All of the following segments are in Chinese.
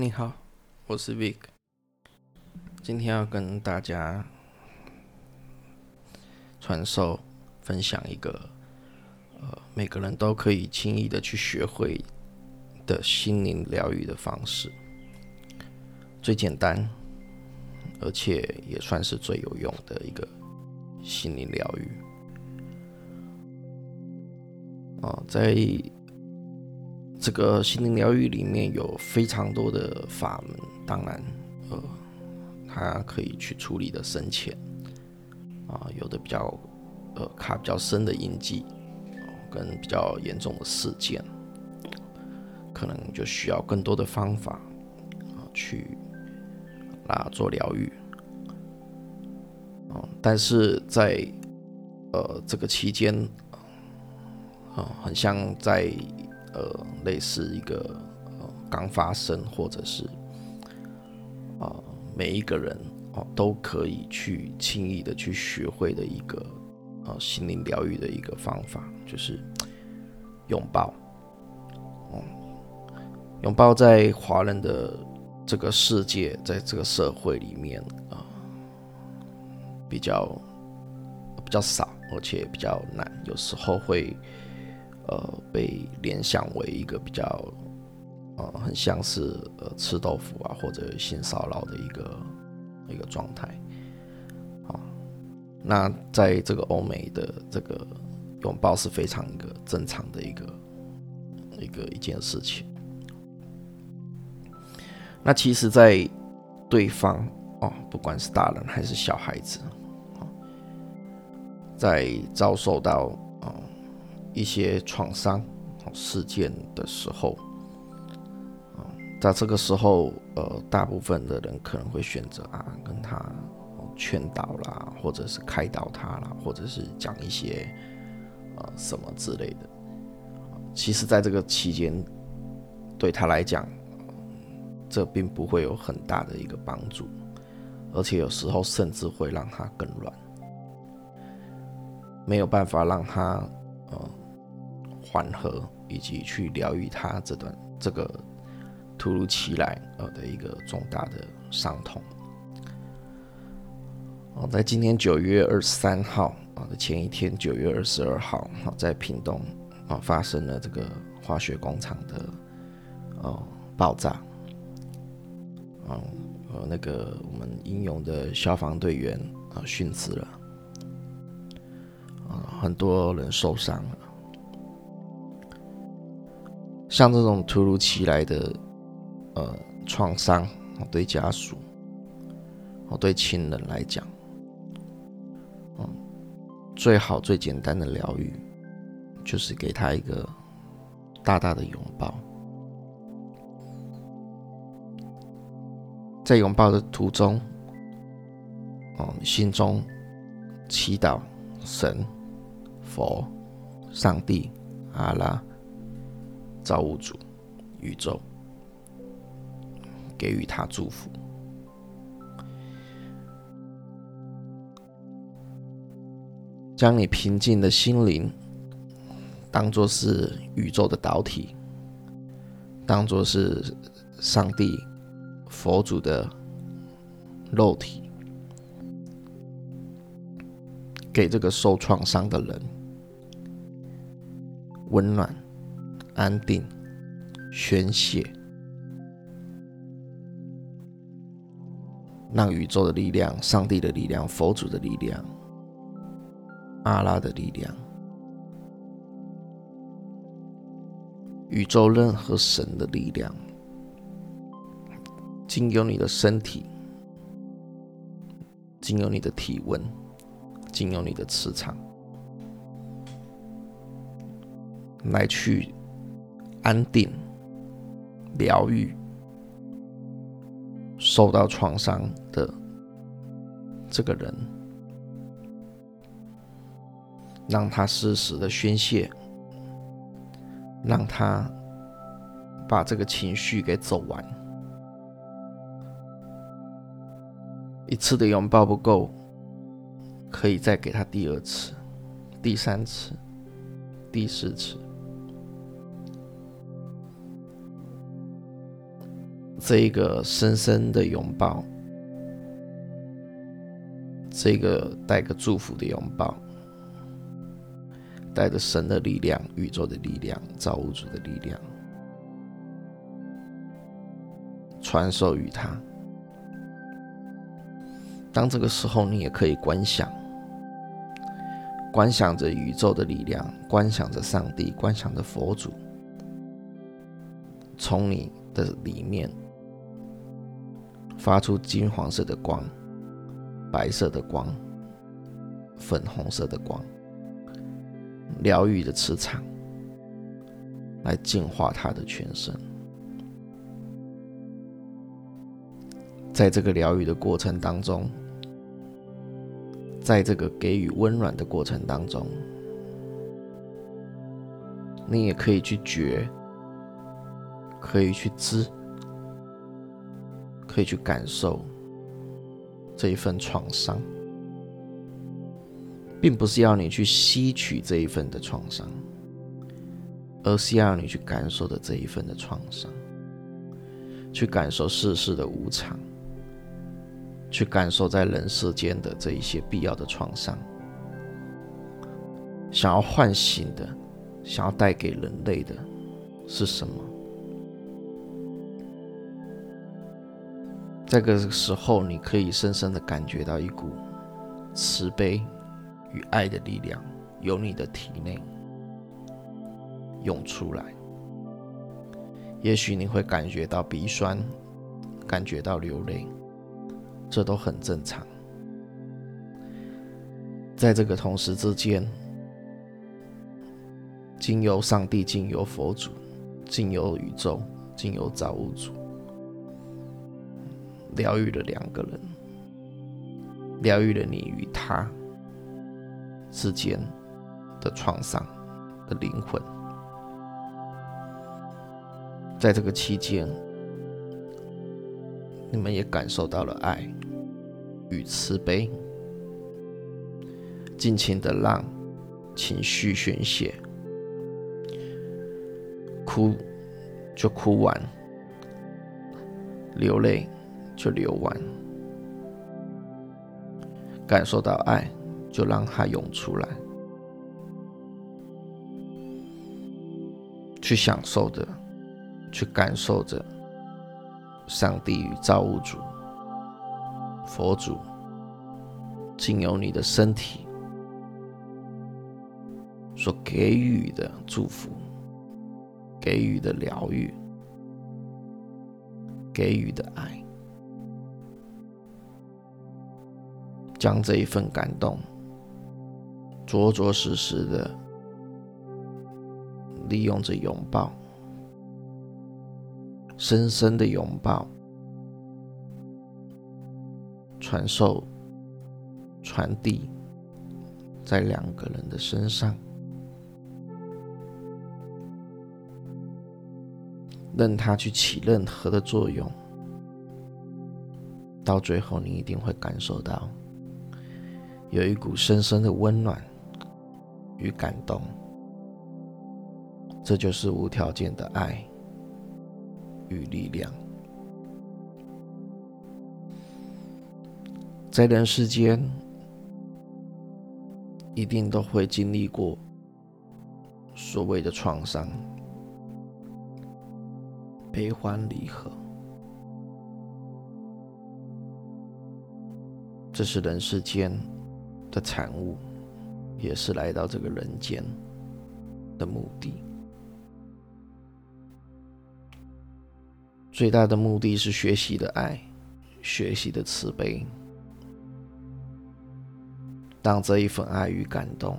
你好，我是 Vic，今天要跟大家传授、分享一个呃每个人都可以轻易的去学会的心灵疗愈的方式，最简单，而且也算是最有用的一个心灵疗愈。啊，在这个心灵疗愈里面有非常多的法门，当然，呃，它可以去处理的深浅，啊，有的比较，呃，卡比较深的印记，跟比较严重的事件，可能就需要更多的方法啊去来做疗愈，啊，但是在呃这个期间，啊，很像在。呃，类似一个呃刚发生，或者是啊每一个人哦都可以去轻易的去学会的一个呃心灵疗愈的一个方法，就是拥抱。哦，拥抱在华人的这个世界，在这个社会里面啊，比较比较少，而且比较难，有时候会。呃，被联想为一个比较，呃，很像是呃吃豆腐啊，或者性骚扰的一个一个状态，啊，那在这个欧美的这个拥抱是非常一个正常的一个一个一件事情。那其实，在对方哦，不管是大人还是小孩子，在遭受到。一些创伤事件的时候，啊，在这个时候，呃，大部分的人可能会选择啊，跟他劝导啦，或者是开导他啦，或者是讲一些呃什么之类的。其实，在这个期间，对他来讲，这并不会有很大的一个帮助，而且有时候甚至会让他更乱，没有办法让他呃。缓和以及去疗愈他这段这个突如其来呃的一个重大的伤痛。哦，在今天九月二十三号啊的前一天，九月二十二号啊，在屏东啊发生了这个化学工厂的哦爆炸，嗯呃那个我们英勇的消防队员啊殉职了，啊很多人受伤了。像这种突如其来的呃创伤，对家属，哦对亲人来讲，嗯，最好最简单的疗愈，就是给他一个大大的拥抱，在拥抱的途中，哦，心中祈祷神、佛、上帝、阿拉。造物主、宇宙给予他祝福，将你平静的心灵当做是宇宙的导体，当做是上帝、佛祖的肉体，给这个受创伤的人温暖。安定，宣泄，让宇宙的力量、上帝的力量、佛祖的力量、阿拉的力量、宇宙任何神的力量，经由你的身体，经由你的体温，经由你的磁场，来去。安定、疗愈受到创伤的这个人，让他适时的宣泄，让他把这个情绪给走完。一次的拥抱不够，可以再给他第二次、第三次、第四次。这一个深深的拥抱，这个带个祝福的拥抱，带着神的力量、宇宙的力量、造物主的力量，传授于他。当这个时候，你也可以观想，观想着宇宙的力量，观想着上帝，观想着佛祖，从你的里面发出金黄色的光、白色的光、粉红色的光，疗愈的磁场，来净化他的全身。在这个疗愈的过程当中，在这个给予温暖的过程当中，你也可以去觉，可以去知，可以去感受这一份创伤，并不是要你去吸取这一份的创伤，而是要你去感受的这一份的创伤，去感受世事的无常。去感受在人世间的这一些必要的创伤，想要唤醒的，想要带给人类的是什么？这个时候，你可以深深的感觉到一股慈悲与爱的力量由你的体内涌出来。也许你会感觉到鼻酸，感觉到流泪。这都很正常。在这个同时之间，经由上帝，经由佛祖，经由宇宙，经由造物主，疗愈了两个人，疗愈了你与他之间的创伤的灵魂。在这个期间。你们也感受到了爱与慈悲，尽情的让情绪宣泄，哭就哭完，流泪就流完，感受到爱就让它涌出来，去享受着，去感受着。上帝与造物主、佛祖，经由你的身体所给予的祝福、给予的疗愈、给予的爱，将这一份感动，着着实实的利用着拥抱。深深的拥抱，传授、传递在两个人的身上，任他去起任何的作用，到最后你一定会感受到有一股深深的温暖与感动，这就是无条件的爱。与力量，在人世间，一定都会经历过所谓的创伤、悲欢离合，这是人世间的产物，也是来到这个人间的目的。最大的目的是学习的爱，学习的慈悲。当这一份爱与感动，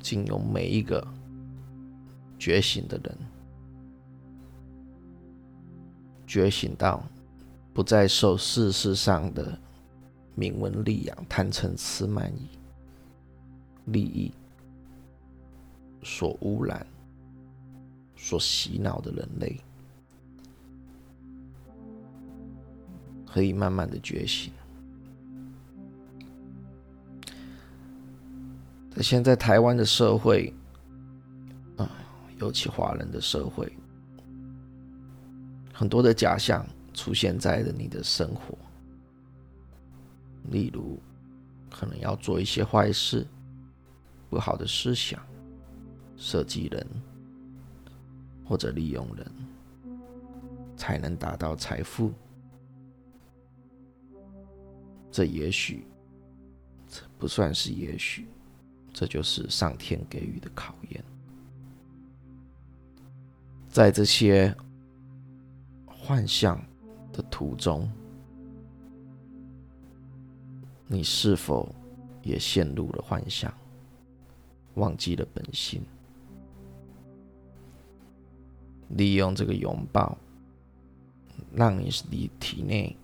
经由每一个觉醒的人，觉醒到不再受世事上的名闻利养、贪嗔痴慢疑、利益所污染、所洗脑的人类。可以慢慢的觉醒。在现在台湾的社会，啊，尤其华人的社会，很多的假象出现在了你的生活，例如可能要做一些坏事、不好的思想、设计人或者利用人，才能达到财富。这也许，这不算是也许，这就是上天给予的考验。在这些幻象的途中，你是否也陷入了幻想，忘记了本心？利用这个拥抱，让你你体内。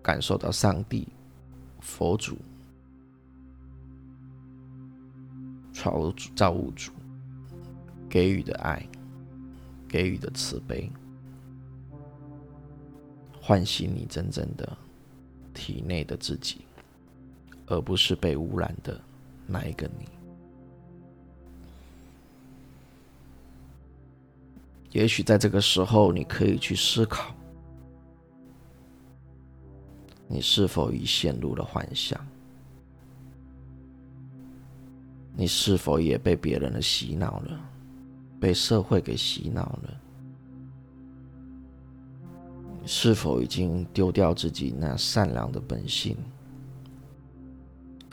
感受到上帝、佛祖、造物、造物主给予的爱、给予的慈悲，唤醒你真正的体内的自己，而不是被污染的那一个你。也许在这个时候，你可以去思考。你是否已陷入了幻想？你是否也被别人的洗脑了？被社会给洗脑了？是否已经丢掉自己那善良的本性，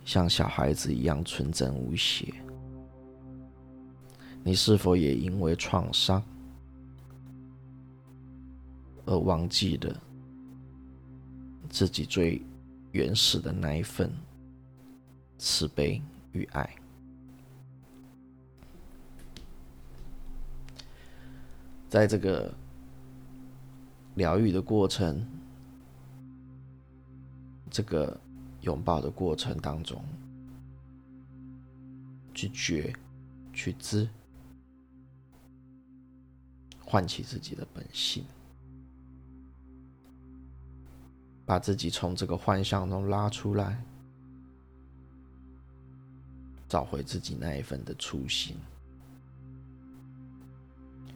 像小孩子一样纯真无邪？你是否也因为创伤而忘记了？自己最原始的那一份慈悲与爱，在这个疗愈的过程、这个拥抱的过程当中，去觉、去知，唤起自己的本性。把自己从这个幻象中拉出来，找回自己那一份的初心，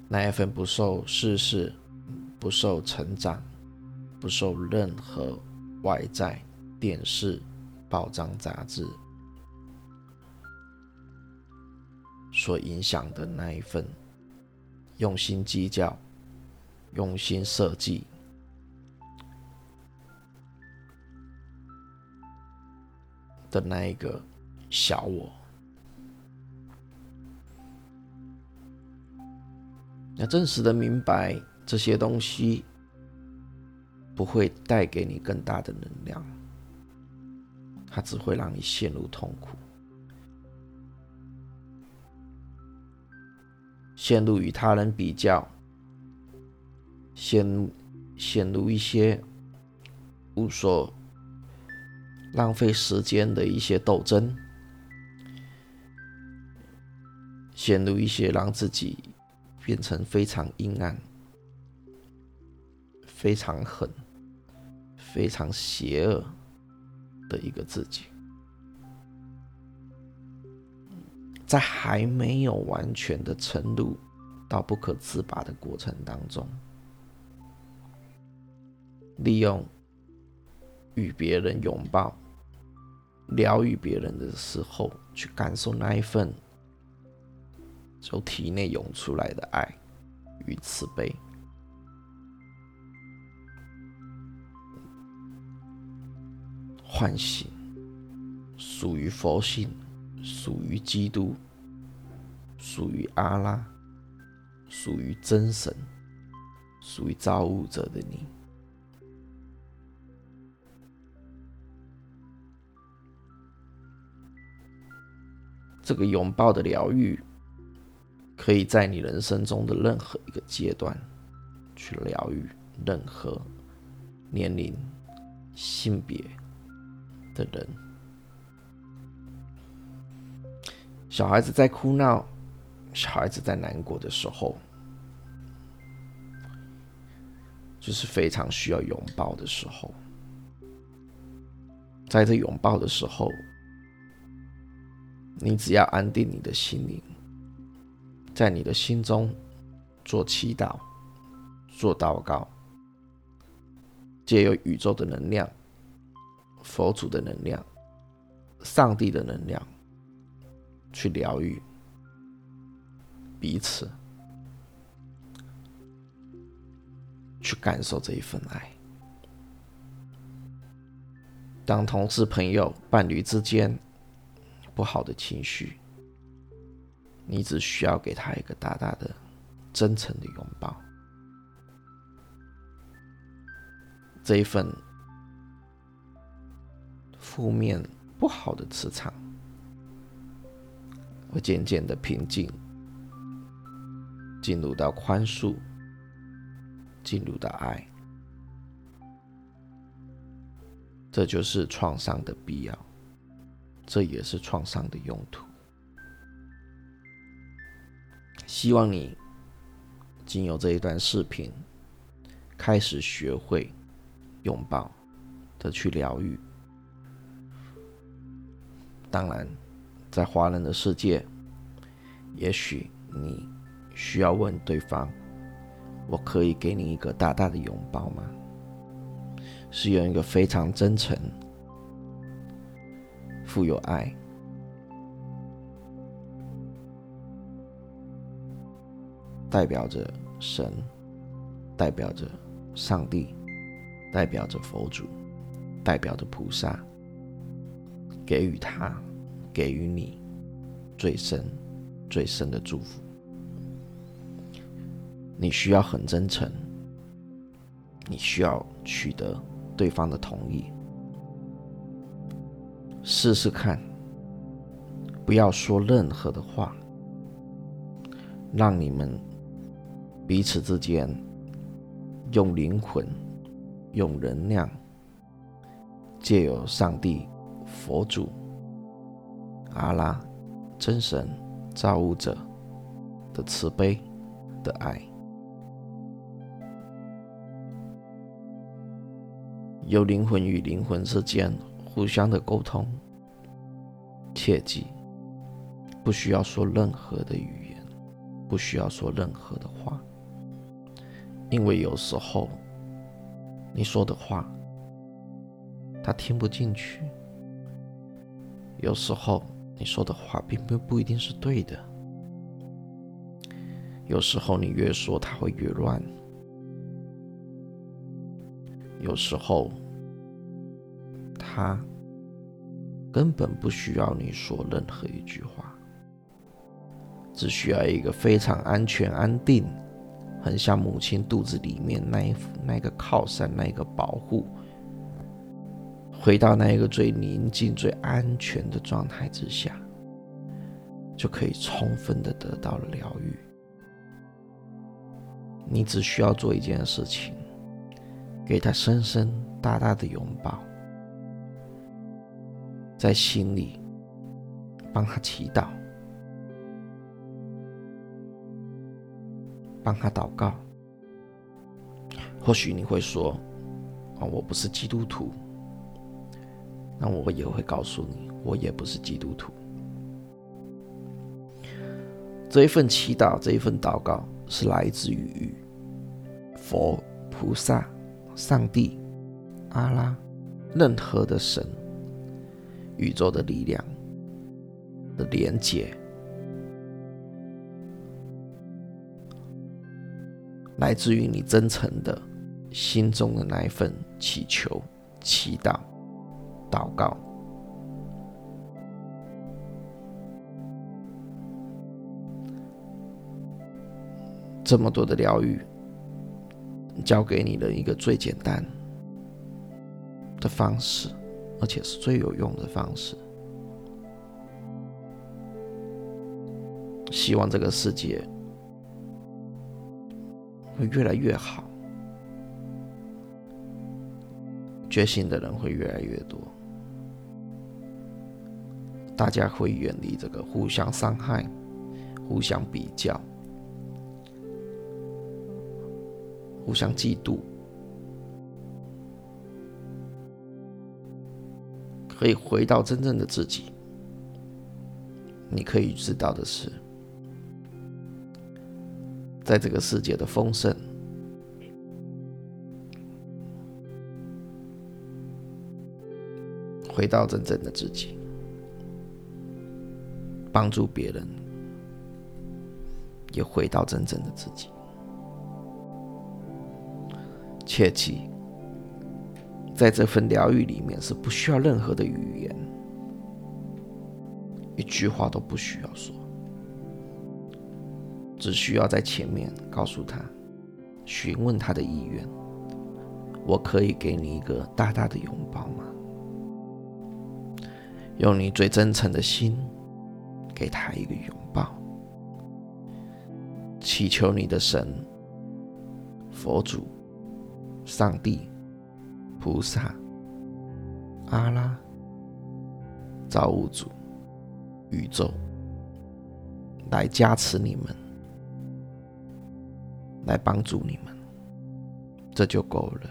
那一份不受世事、不受成长、不受任何外在电视、报章、杂志所影响的那一份用心计较、用心设计。的那一个小我，要真实的明白这些东西不会带给你更大的能量，它只会让你陷入痛苦，陷入与他人比较，陷陷入一些无所。浪费时间的一些斗争，陷入一些让自己变成非常阴暗、非常狠、非常邪恶的一个自己，在还没有完全的沉入到不可自拔的过程当中，利用。与别人拥抱、疗愈别人的时候，去感受那一份从体内涌出来的爱与慈悲，唤醒属于佛性、属于基督、属于阿拉、属于真神、属于造物者的你。这个拥抱的疗愈，可以在你人生中的任何一个阶段去疗愈任何年龄、性别的人。小孩子在哭闹，小孩子在难过的时候，就是非常需要拥抱的时候。在这拥抱的时候。你只要安定你的心灵，在你的心中做祈祷、做祷告，借由宇宙的能量、佛祖的能量、上帝的能量，去疗愈彼此，去感受这一份爱。当同事、朋友、伴侣之间不好的情绪，你只需要给他一个大大的、真诚的拥抱。这一份负面、不好的磁场会渐渐的平静，进入到宽恕，进入到爱。这就是创伤的必要，这也是创伤的用途。希望你经由这一段视频，开始学会。拥抱的去疗愈。当然，在华人的世界，也许你需要问对方：“我可以给你一个大大的拥抱吗？”是用一个非常真诚、富有爱，代表着神，代表着上帝。代表着佛祖，代表着菩萨，给予他，给予你最深、最深的祝福。你需要很真诚，你需要取得对方的同意，试试看，不要说任何的话，让你们彼此之间用灵魂。用能量，借由上帝、佛祖、阿拉、真神、造物者的慈悲的爱，有灵魂与灵魂之间互相的沟通。切记，不需要说任何的语言，不需要说任何的话，因为有时候。你说的话，他听不进去。有时候你说的话并不不一定是对的。有时候你越说他会越乱。有时候他根本不需要你说任何一句话，只需要一个非常安全、安定。很像母亲肚子里面那一那个靠山，那个保护，回到那一个最宁静、最安全的状态之下，就可以充分的得到疗愈。你只需要做一件事情，给他深深、大大的拥抱，在心里帮他祈祷。帮他祷告。或许你会说：“啊，我不是基督徒。”那我也会告诉你，我也不是基督徒。这一份祈祷，这一份祷告，是来自于佛、菩萨、上帝、阿拉，任何的神、宇宙的力量的连接。来自于你真诚的心中的那一份祈求、祈祷、祷告，这么多的疗愈，交给你的一个最简单的方式，而且是最有用的方式。希望这个世界。会越来越好，觉醒的人会越来越多，大家会远离这个互相伤害互相比较互相嫉妒。可以回到真正的自己你可以知道的是在这个世界的丰盛回到真正的自己。帮助别人，也回到真正的自己。切记，在这份疗愈里面是不需要任何的语言，一句话都不需要说，只需要在前面告诉他，询问他的意愿。我可以给你一个大大的拥抱吗？用你最真诚的心，给他一个拥抱，祈求你的神、佛祖。上帝、菩萨、阿拉、造物主、宇宙，来加持你们，来帮助你们，这就够了。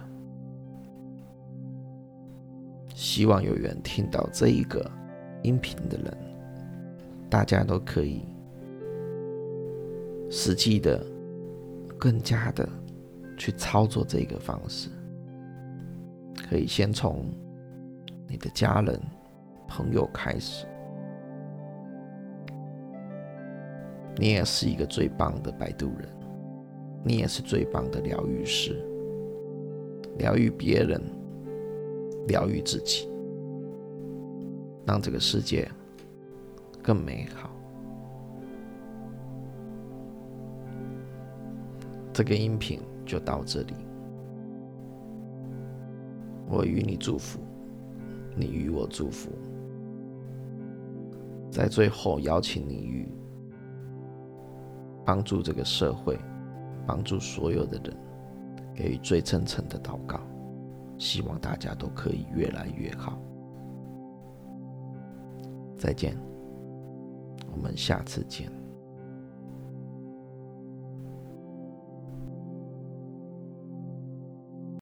希望有缘听到这一个音频的人，大家都可以实际的、更加的。去操作这个方式，可以先从你的家人、朋友开始。你也是一个最棒的摆渡人，你也是最棒的疗愈师，疗愈别人，疗愈自己，让这个世界更美好。这个音频。就到这里，我与你祝福，你与我祝福，在最后邀请你与帮助这个社会，帮助所有的人，给予最真诚的祷告，希望大家都可以越来越好。再见，我们下次见。